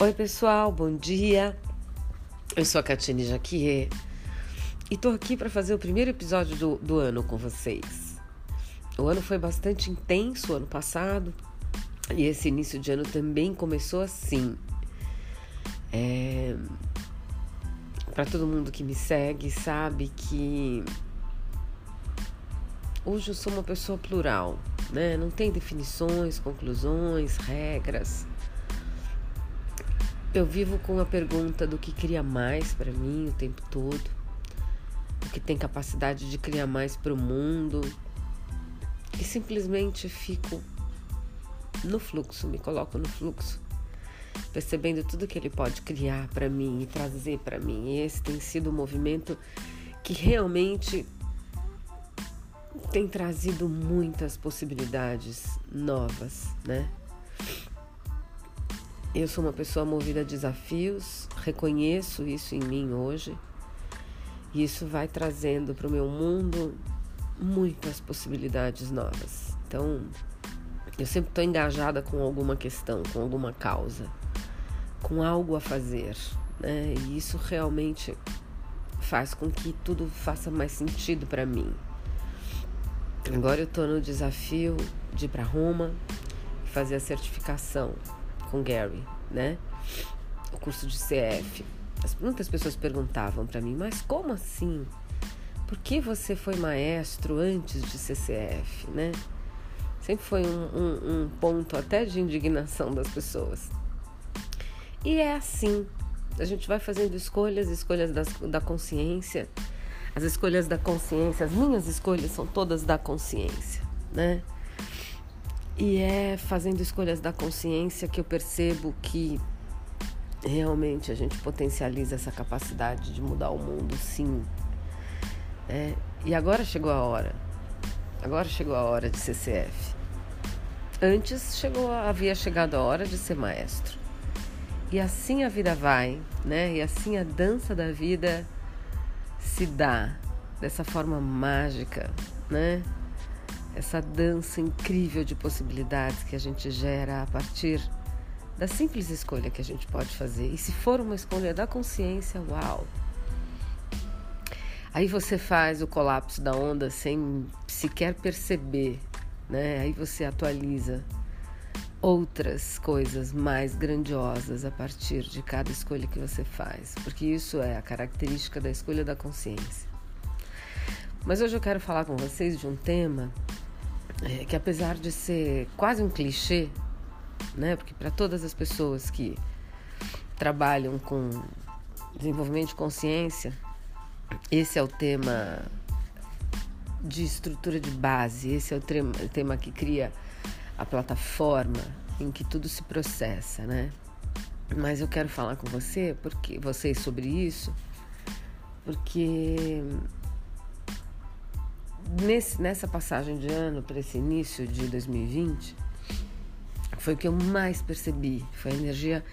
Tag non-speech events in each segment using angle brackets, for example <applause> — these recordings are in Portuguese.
Oi, pessoal, bom dia. Eu sou a Catine Jaquier e tô aqui para fazer o primeiro episódio do, do ano com vocês. O ano foi bastante intenso, ano passado, e esse início de ano também começou assim. É... Para todo mundo que me segue, sabe que hoje eu sou uma pessoa plural, né? Não tem definições, conclusões, regras. Eu vivo com a pergunta do que cria mais para mim o tempo todo, o que tem capacidade de criar mais para o mundo, e simplesmente fico no fluxo, me coloco no fluxo, percebendo tudo que ele pode criar para mim e trazer para mim. E esse tem sido um movimento que realmente tem trazido muitas possibilidades novas, né? Eu sou uma pessoa movida a desafios, reconheço isso em mim hoje. E isso vai trazendo para o meu mundo muitas possibilidades novas. Então, eu sempre estou engajada com alguma questão, com alguma causa, com algo a fazer. Né? E isso realmente faz com que tudo faça mais sentido para mim. Agora eu estou no desafio de ir para Roma e fazer a certificação com Gary, né? O curso de CF. muitas pessoas perguntavam para mim, mas como assim? Por que você foi maestro antes de CCF, né? Sempre foi um, um, um ponto até de indignação das pessoas. E é assim, a gente vai fazendo escolhas, escolhas das, da consciência. As escolhas da consciência, as minhas escolhas são todas da consciência, né? E é fazendo escolhas da consciência que eu percebo que realmente a gente potencializa essa capacidade de mudar o mundo, sim. É, e agora chegou a hora. Agora chegou a hora de CCF. Antes chegou, havia chegado a hora de ser maestro. E assim a vida vai, né? E assim a dança da vida se dá dessa forma mágica, né? Essa dança incrível de possibilidades que a gente gera a partir da simples escolha que a gente pode fazer. E se for uma escolha da consciência, uau! Aí você faz o colapso da onda sem sequer perceber, né? Aí você atualiza outras coisas mais grandiosas a partir de cada escolha que você faz, porque isso é a característica da escolha da consciência. Mas hoje eu quero falar com vocês de um tema é, que apesar de ser quase um clichê, né? Porque para todas as pessoas que trabalham com desenvolvimento de consciência, esse é o tema de estrutura de base, esse é o tema, o tema que cria a plataforma em que tudo se processa, né? Mas eu quero falar com você, porque vocês sobre isso, porque nesse, nessa passagem de ano para esse início de 2020, foi o que eu mais percebi, foi a energia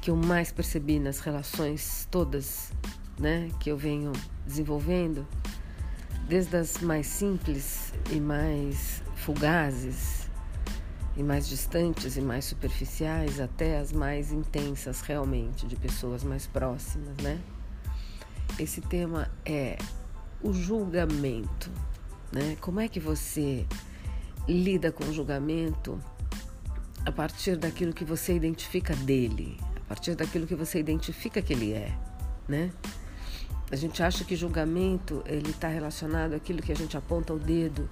que eu mais percebi nas relações todas, né, que eu venho desenvolvendo, desde as mais simples e mais fugazes e mais distantes e mais superficiais até as mais intensas realmente de pessoas mais próximas, né? Esse tema é o julgamento. Né? Como é que você lida com o julgamento a partir daquilo que você identifica dele, a partir daquilo que você identifica que ele é, né? A gente acha que julgamento ele está relacionado àquilo que a gente aponta o dedo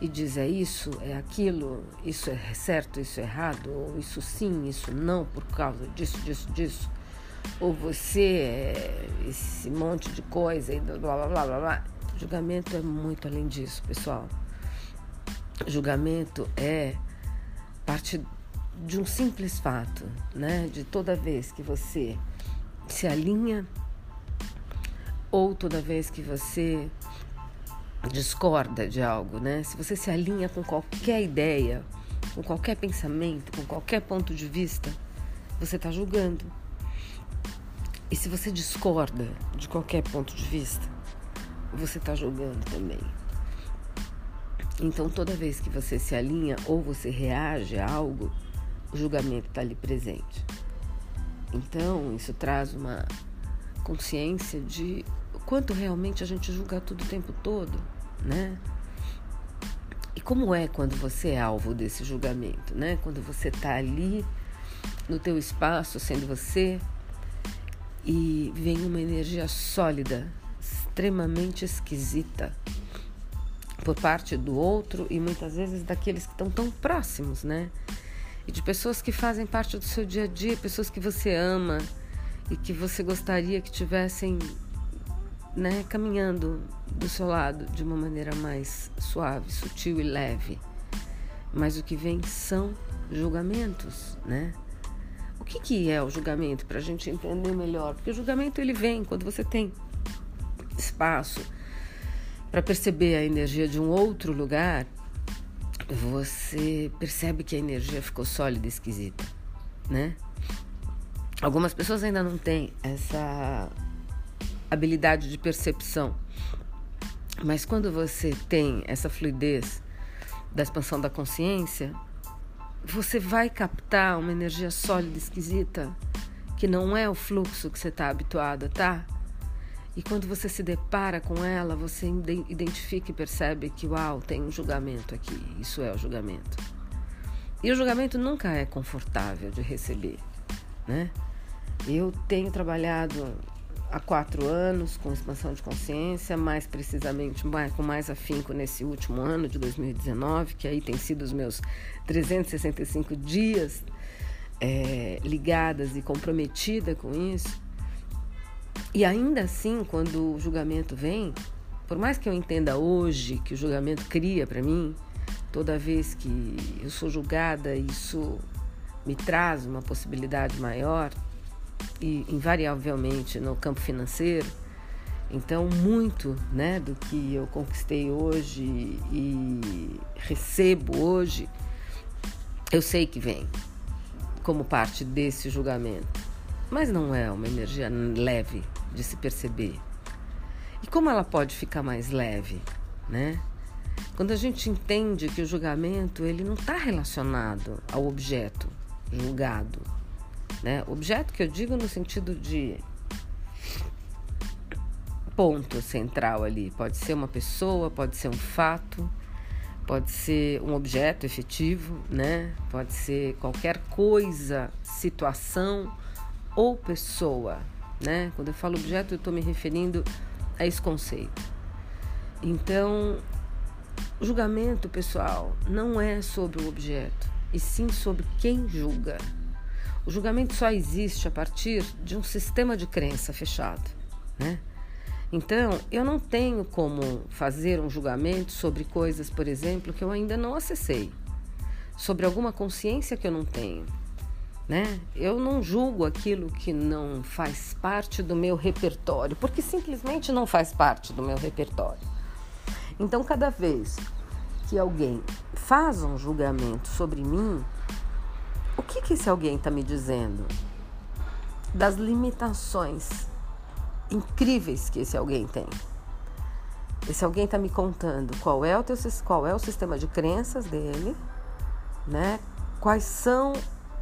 e diz é isso, é aquilo, isso é certo, isso é errado, ou isso sim, isso não, por causa disso, disso, disso. Ou você é esse monte de coisa e blá blá blá blá blá. Julgamento é muito além disso, pessoal. Julgamento é parte de um simples fato, né? De toda vez que você se alinha ou toda vez que você discorda de algo, né? Se você se alinha com qualquer ideia, com qualquer pensamento, com qualquer ponto de vista, você está julgando. E se você discorda de qualquer ponto de vista, você está julgando também. Então, toda vez que você se alinha ou você reage a algo, o julgamento está ali presente. Então, isso traz uma consciência de quanto realmente a gente julga tudo o tempo todo, né? E como é quando você é alvo desse julgamento, né? Quando você está ali no teu espaço, sendo você, e vem uma energia sólida, extremamente esquisita por parte do outro e muitas vezes daqueles que estão tão próximos, né? E de pessoas que fazem parte do seu dia a dia, pessoas que você ama e que você gostaria que tivessem né, caminhando do seu lado de uma maneira mais suave, sutil e leve. Mas o que vem são julgamentos, né? O que, que é o julgamento para a gente entender melhor? Porque o julgamento ele vem quando você tem espaço para perceber a energia de um outro lugar, você percebe que a energia ficou sólida e esquisita, né? Algumas pessoas ainda não têm essa habilidade de percepção. Mas quando você tem essa fluidez da expansão da consciência, você vai captar uma energia sólida, esquisita, que não é o fluxo que você está habituado, tá? E quando você se depara com ela, você identifica e percebe que, uau, tem um julgamento aqui. Isso é o julgamento. E o julgamento nunca é confortável de receber, né? Eu tenho trabalhado há quatro anos com expansão de consciência, mais precisamente com mais afinco nesse último ano de 2019, que aí tem sido os meus 365 dias é, ligadas e comprometida com isso. E ainda assim, quando o julgamento vem, por mais que eu entenda hoje que o julgamento cria para mim, toda vez que eu sou julgada, isso me traz uma possibilidade maior, e invariavelmente no campo financeiro. Então, muito né, do que eu conquistei hoje e recebo hoje, eu sei que vem como parte desse julgamento. Mas não é uma energia leve de se perceber. E como ela pode ficar mais leve, né? Quando a gente entende que o julgamento ele não está relacionado ao objeto julgado, né? Objeto que eu digo no sentido de ponto central ali. Pode ser uma pessoa, pode ser um fato, pode ser um objeto efetivo, né? Pode ser qualquer coisa, situação ou pessoa, né? Quando eu falo objeto, eu estou me referindo a esse conceito. Então, o julgamento, pessoal, não é sobre o objeto, e sim sobre quem julga. O julgamento só existe a partir de um sistema de crença fechado, né? Então, eu não tenho como fazer um julgamento sobre coisas, por exemplo, que eu ainda não acessei, sobre alguma consciência que eu não tenho, né? Eu não julgo aquilo que não faz parte do meu repertório, porque simplesmente não faz parte do meu repertório. Então, cada vez que alguém faz um julgamento sobre mim, o que, que esse alguém está me dizendo? Das limitações incríveis que esse alguém tem. Esse alguém está me contando qual é o teu, qual é o sistema de crenças dele, né? Quais são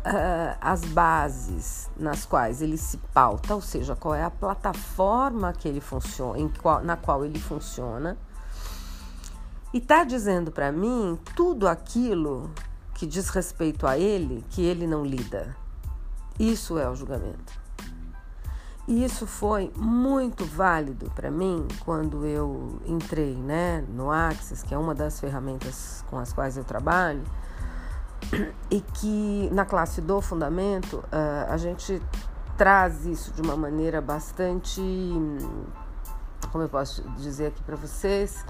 uh, as bases nas quais ele se pauta, ou seja, qual é a plataforma que ele funciona, qual, na qual ele funciona. E está dizendo para mim tudo aquilo que diz respeito a ele que ele não lida. Isso é o julgamento. E isso foi muito válido para mim quando eu entrei né, no Axis, que é uma das ferramentas com as quais eu trabalho, e que na classe do fundamento uh, a gente traz isso de uma maneira bastante como eu posso dizer aqui para vocês,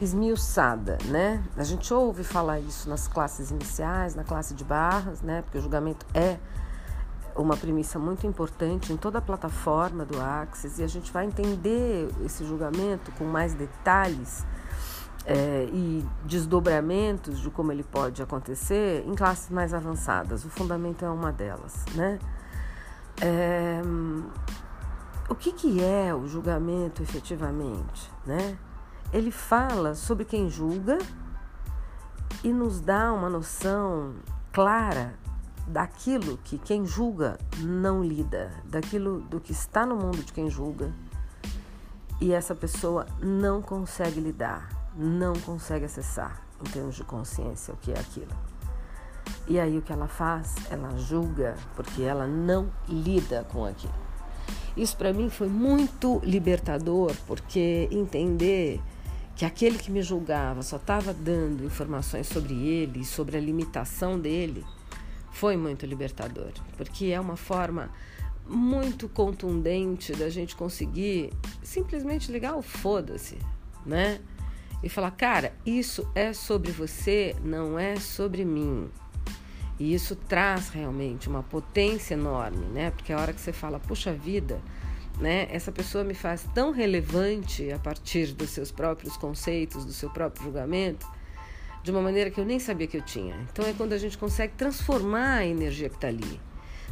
esmiuçada, né? A gente ouve falar isso nas classes iniciais, na classe de barras, né? Porque o julgamento é uma premissa muito importante em toda a plataforma do Axis e a gente vai entender esse julgamento com mais detalhes é, e desdobramentos de como ele pode acontecer em classes mais avançadas. O fundamento é uma delas, né? É, o que, que é o julgamento efetivamente? Né? Ele fala sobre quem julga e nos dá uma noção clara daquilo que quem julga não lida, daquilo do que está no mundo de quem julga, e essa pessoa não consegue lidar, não consegue acessar em termos de consciência o que é aquilo. E aí o que ela faz? Ela julga porque ela não lida com aquilo. Isso para mim foi muito libertador, porque entender que aquele que me julgava só estava dando informações sobre ele, sobre a limitação dele, foi muito libertador, porque é uma forma muito contundente da gente conseguir simplesmente ligar o foda-se, né? E falar, cara, isso é sobre você, não é sobre mim. E isso traz realmente uma potência enorme, né? Porque a hora que você fala, puxa vida, né? Essa pessoa me faz tão relevante a partir dos seus próprios conceitos, do seu próprio julgamento, de uma maneira que eu nem sabia que eu tinha. Então é quando a gente consegue transformar a energia que está ali.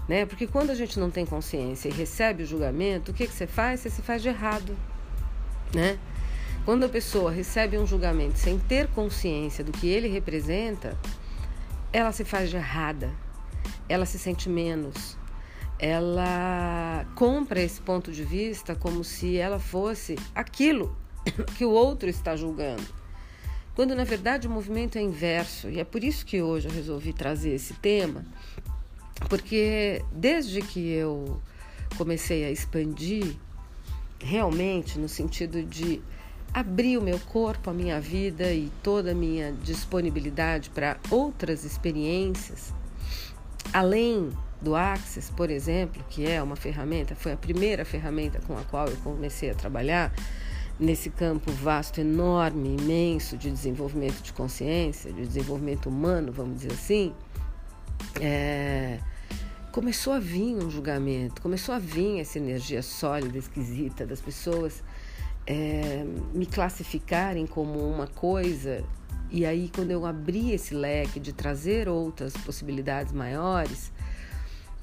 Né? Porque quando a gente não tem consciência e recebe o julgamento, o que, que você faz? Você se faz de errado. Né? Quando a pessoa recebe um julgamento sem ter consciência do que ele representa, ela se faz de errada, ela se sente menos, ela compra esse ponto de vista como se ela fosse aquilo <coughs> que o outro está julgando. Quando na verdade o movimento é inverso, e é por isso que hoje eu resolvi trazer esse tema, porque desde que eu comecei a expandir, realmente no sentido de abrir o meu corpo, a minha vida e toda a minha disponibilidade para outras experiências, além do Axis, por exemplo, que é uma ferramenta, foi a primeira ferramenta com a qual eu comecei a trabalhar nesse campo vasto, enorme, imenso de desenvolvimento de consciência, de desenvolvimento humano, vamos dizer assim é, começou a vir um julgamento, começou a vir essa energia sólida, esquisita das pessoas é, me classificarem como uma coisa. E aí, quando eu abri esse leque de trazer outras possibilidades maiores,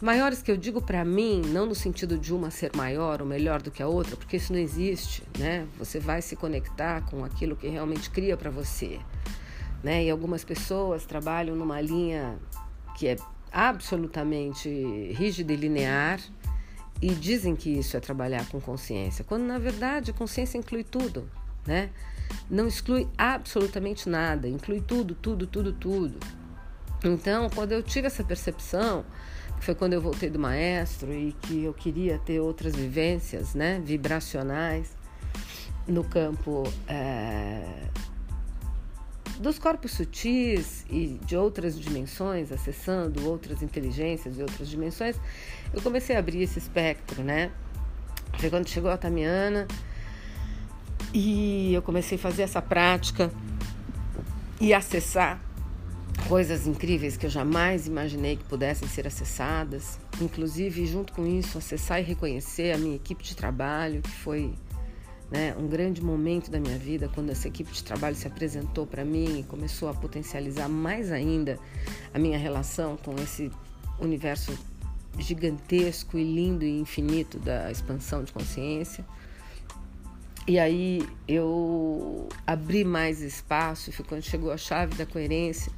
maiores que eu digo para mim, não no sentido de uma ser maior ou melhor do que a outra, porque isso não existe, né? Você vai se conectar com aquilo que realmente cria para você, né? E algumas pessoas trabalham numa linha que é absolutamente rígida e linear e dizem que isso é trabalhar com consciência, quando na verdade a consciência inclui tudo, né? Não exclui absolutamente nada, inclui tudo, tudo, tudo, tudo. Então, quando eu tive essa percepção, que foi quando eu voltei do maestro e que eu queria ter outras vivências, né, vibracionais no campo é, dos corpos sutis e de outras dimensões, acessando outras inteligências e outras dimensões, eu comecei a abrir esse espectro, né? Foi quando chegou a Tamiana e eu comecei a fazer essa prática e acessar coisas incríveis que eu jamais imaginei que pudessem ser acessadas, inclusive junto com isso acessar e reconhecer a minha equipe de trabalho, que foi né, um grande momento da minha vida quando essa equipe de trabalho se apresentou para mim e começou a potencializar mais ainda a minha relação com esse universo gigantesco e lindo e infinito da expansão de consciência. E aí eu abri mais espaço, foi quando chegou a chave da coerência,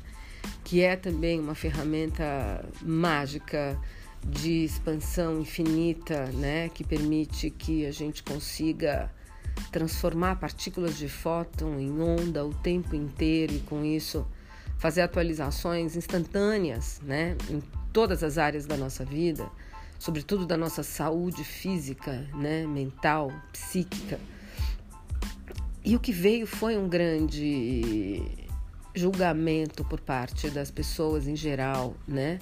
que é também uma ferramenta mágica de expansão infinita, né, que permite que a gente consiga transformar partículas de fóton em onda o tempo inteiro e com isso fazer atualizações instantâneas, né, em todas as áreas da nossa vida, sobretudo da nossa saúde física, né, mental, psíquica. E o que veio foi um grande julgamento por parte das pessoas em geral, né?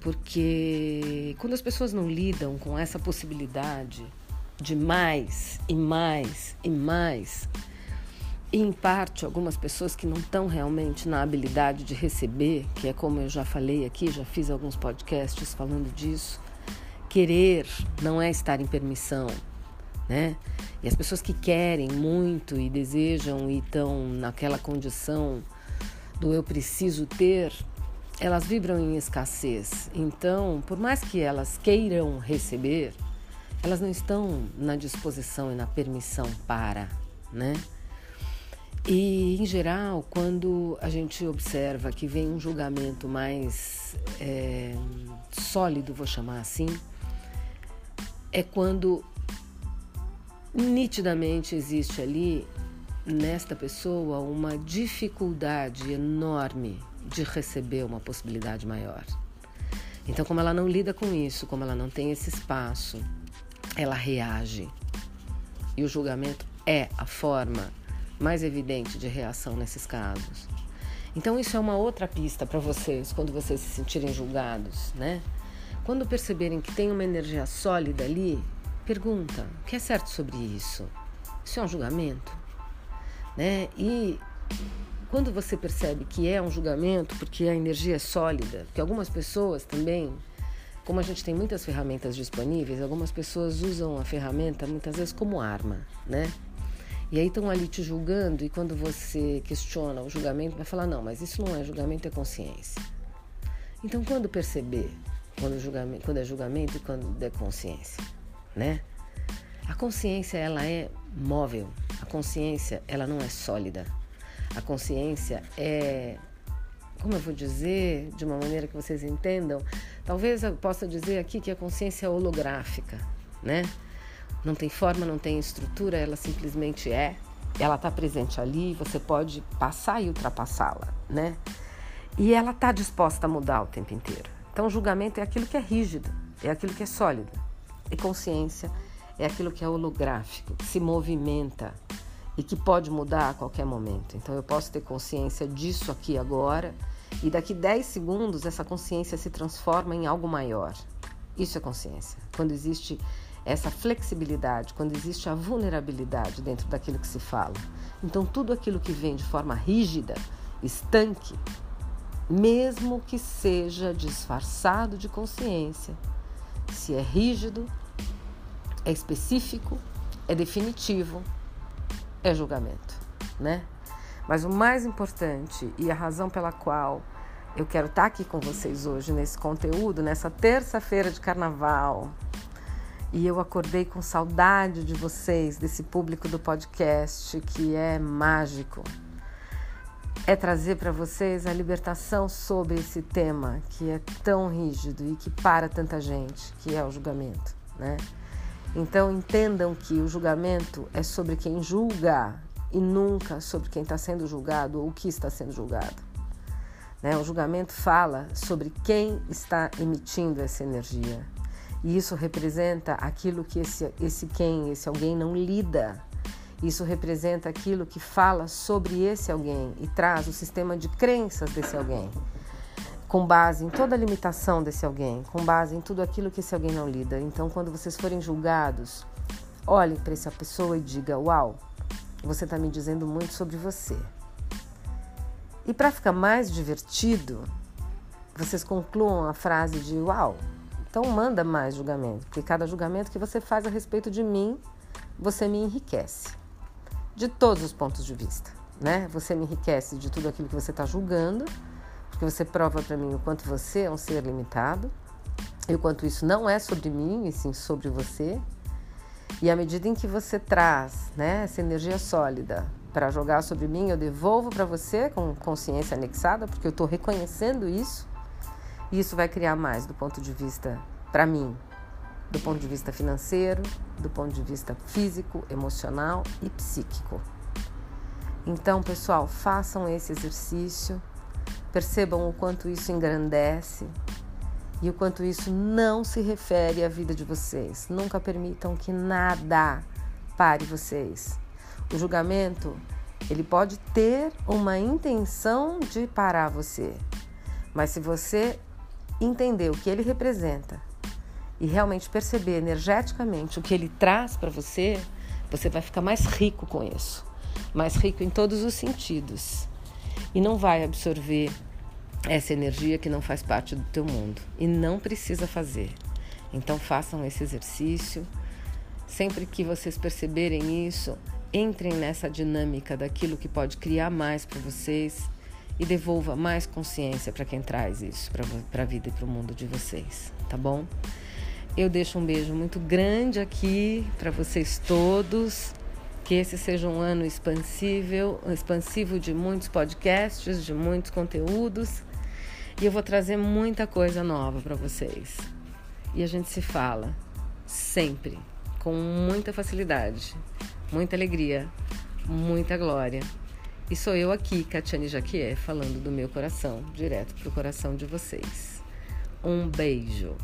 Porque quando as pessoas não lidam com essa possibilidade de mais e mais e mais. E em parte, algumas pessoas que não estão realmente na habilidade de receber, que é como eu já falei aqui, já fiz alguns podcasts falando disso. Querer não é estar em permissão, né? E as pessoas que querem muito e desejam e estão naquela condição do eu preciso ter, elas vibram em escassez. Então, por mais que elas queiram receber, elas não estão na disposição e na permissão para, né? E, em geral, quando a gente observa que vem um julgamento mais é, sólido, vou chamar assim, é quando nitidamente existe ali, nesta pessoa, uma dificuldade enorme de receber uma possibilidade maior. Então, como ela não lida com isso, como ela não tem esse espaço, ela reage. E o julgamento é a forma mais evidente de reação nesses casos. Então isso é uma outra pista para vocês quando vocês se sentirem julgados, né? Quando perceberem que tem uma energia sólida ali, pergunta: o que é certo sobre isso? Isso é um julgamento, né? E quando você percebe que é um julgamento porque a energia é sólida, porque algumas pessoas também, como a gente tem muitas ferramentas disponíveis, algumas pessoas usam a ferramenta muitas vezes como arma, né? E aí estão ali te julgando, e quando você questiona o julgamento, vai falar: não, mas isso não é julgamento, é consciência. Então, quando perceber quando, julgamento, quando é julgamento e quando é consciência, né? A consciência, ela é móvel, a consciência, ela não é sólida. A consciência é, como eu vou dizer, de uma maneira que vocês entendam, talvez eu possa dizer aqui que a consciência é holográfica, né? não tem forma, não tem estrutura, ela simplesmente é. Ela está presente ali, você pode passar e ultrapassá-la, né? E ela está disposta a mudar o tempo inteiro. Então, julgamento é aquilo que é rígido, é aquilo que é sólido. E consciência é aquilo que é holográfico, que se movimenta e que pode mudar a qualquer momento. Então, eu posso ter consciência disso aqui agora e daqui 10 segundos essa consciência se transforma em algo maior. Isso é consciência. Quando existe essa flexibilidade, quando existe a vulnerabilidade dentro daquilo que se fala. Então, tudo aquilo que vem de forma rígida, estanque, mesmo que seja disfarçado de consciência, se é rígido, é específico, é definitivo, é julgamento, né? Mas o mais importante e a razão pela qual eu quero estar aqui com vocês hoje nesse conteúdo, nessa terça-feira de carnaval, e eu acordei com saudade de vocês, desse público do podcast que é mágico. É trazer para vocês a libertação sobre esse tema que é tão rígido e que para tanta gente, que é o julgamento, né? Então entendam que o julgamento é sobre quem julga e nunca sobre quem está sendo julgado ou o que está sendo julgado. Né? O julgamento fala sobre quem está emitindo essa energia. E isso representa aquilo que esse, esse quem, esse alguém não lida. Isso representa aquilo que fala sobre esse alguém e traz o sistema de crenças desse alguém, com base em toda a limitação desse alguém, com base em tudo aquilo que esse alguém não lida. Então, quando vocês forem julgados, olhem para essa pessoa e diga: Uau, você está me dizendo muito sobre você. E para ficar mais divertido, vocês concluam a frase de: Uau, então manda mais julgamento, porque cada julgamento que você faz a respeito de mim, você me enriquece. De todos os pontos de vista, né? Você me enriquece de tudo aquilo que você está julgando, porque você prova para mim o quanto você é um ser limitado, e o quanto isso não é sobre mim, e sim sobre você. E à medida em que você traz né, essa energia sólida para jogar sobre mim, eu devolvo para você com consciência anexada, porque eu estou reconhecendo isso e isso vai criar mais do ponto de vista, para mim, do ponto de vista financeiro, do ponto de vista físico, emocional e psíquico. Então, pessoal, façam esse exercício, percebam o quanto isso engrandece e o quanto isso não se refere à vida de vocês. Nunca permitam que nada pare vocês. O julgamento, ele pode ter uma intenção de parar você, mas se você entender o que ele representa e realmente perceber energeticamente o que ele traz para você, você vai ficar mais rico com isso. Mais rico em todos os sentidos. E não vai absorver essa energia que não faz parte do teu mundo e não precisa fazer. Então façam esse exercício. Sempre que vocês perceberem isso, entrem nessa dinâmica daquilo que pode criar mais para vocês e devolva mais consciência para quem traz isso para a vida e para o mundo de vocês, tá bom? Eu deixo um beijo muito grande aqui para vocês todos. Que esse seja um ano expansível, expansivo de muitos podcasts, de muitos conteúdos. E eu vou trazer muita coisa nova para vocês. E a gente se fala sempre, com muita facilidade, muita alegria, muita glória. E sou eu aqui, Catiane Jaquié, falando do meu coração, direto pro coração de vocês. Um beijo.